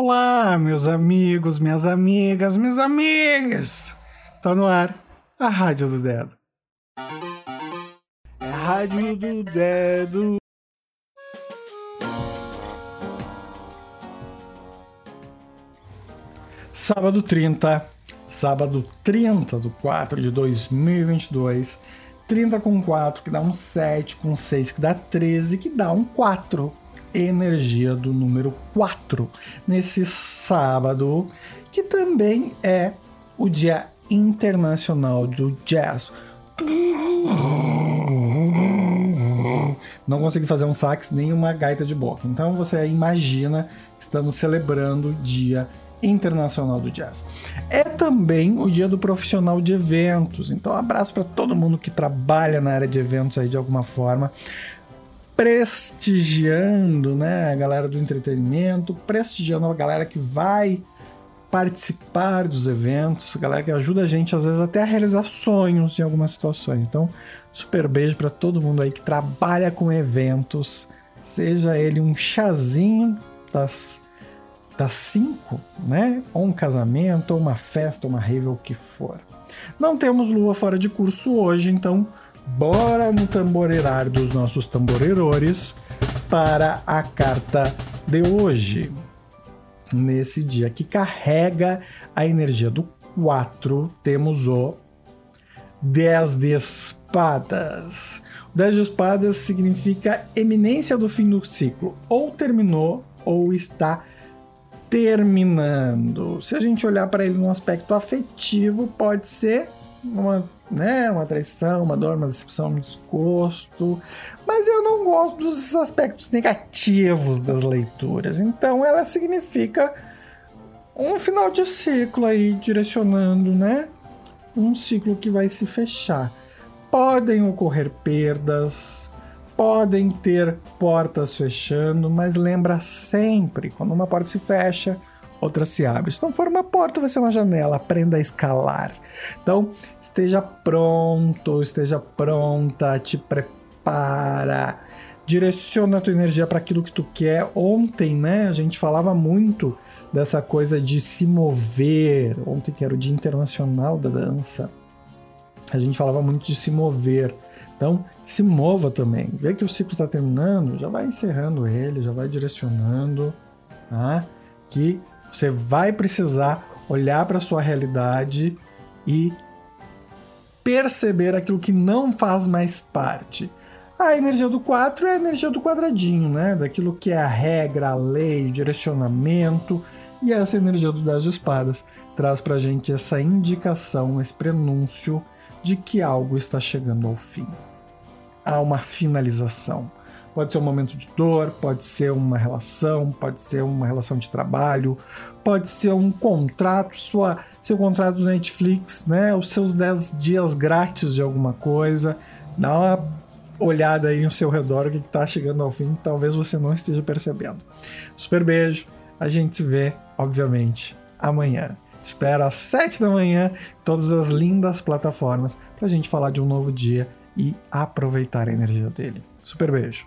Olá, meus amigos, minhas amigas, minhas amigas! Tá no ar a Rádio do Dedo. É a Rádio do Dedo. Sábado 30, sábado 30 do 4 de 2022. 30 com 4 que dá um 7, com 6 que dá 13, que dá um 4 energia do número 4 nesse sábado, que também é o Dia Internacional do Jazz. Não consegui fazer um sax nem uma gaita de boca. Então você imagina que estamos celebrando o Dia Internacional do Jazz. É também o Dia do Profissional de Eventos. Então, abraço para todo mundo que trabalha na área de eventos aí de alguma forma prestigiando né, a galera do entretenimento, prestigiando a galera que vai participar dos eventos, galera que ajuda a gente às vezes até a realizar sonhos em algumas situações. Então, super beijo para todo mundo aí que trabalha com eventos, seja ele um chazinho das das 5, né? Ou um casamento, ou uma festa, ou uma rave, ou o que for. Não temos lua fora de curso hoje, então bora no tamboreirar dos nossos tamborerores para a carta de hoje. Nesse dia que carrega a energia do 4, temos o 10 de espadas. O 10 de espadas significa eminência do fim do ciclo. Ou terminou, ou está terminando. Se a gente olhar para ele no aspecto afetivo, pode ser uma né? Uma traição, uma dor, uma decepção, um desgosto. Mas eu não gosto dos aspectos negativos das leituras. Então ela significa um final de ciclo aí, direcionando, né? Um ciclo que vai se fechar. Podem ocorrer perdas, podem ter portas fechando, mas lembra sempre, quando uma porta se fecha, outra se abre. Se não for uma porta, vai ser uma janela. Aprenda a escalar. Então, esteja pronto, esteja pronta, te prepara. Direciona a tua energia para aquilo que tu quer. Ontem, né, a gente falava muito dessa coisa de se mover. Ontem que era o Dia Internacional da Dança. A gente falava muito de se mover. Então, se mova também. Vê que o ciclo está terminando, já vai encerrando ele, já vai direcionando, tá? Que você vai precisar olhar para sua realidade e perceber aquilo que não faz mais parte. A energia do 4 é a energia do quadradinho, né? Daquilo que é a regra, a lei, o direcionamento. E essa energia dos 10 de espadas traz pra gente essa indicação, esse prenúncio de que algo está chegando ao fim. Há uma finalização. Pode ser um momento de dor, pode ser uma relação, pode ser uma relação de trabalho, pode ser um contrato, sua, seu contrato do Netflix, né? Os seus 10 dias grátis de alguma coisa. Dá uma olhada aí ao seu redor, o que está chegando ao fim, talvez você não esteja percebendo. Super beijo, a gente se vê, obviamente, amanhã. Espero às 7 da manhã, todas as lindas plataformas, para a gente falar de um novo dia e aproveitar a energia dele. Super beijo.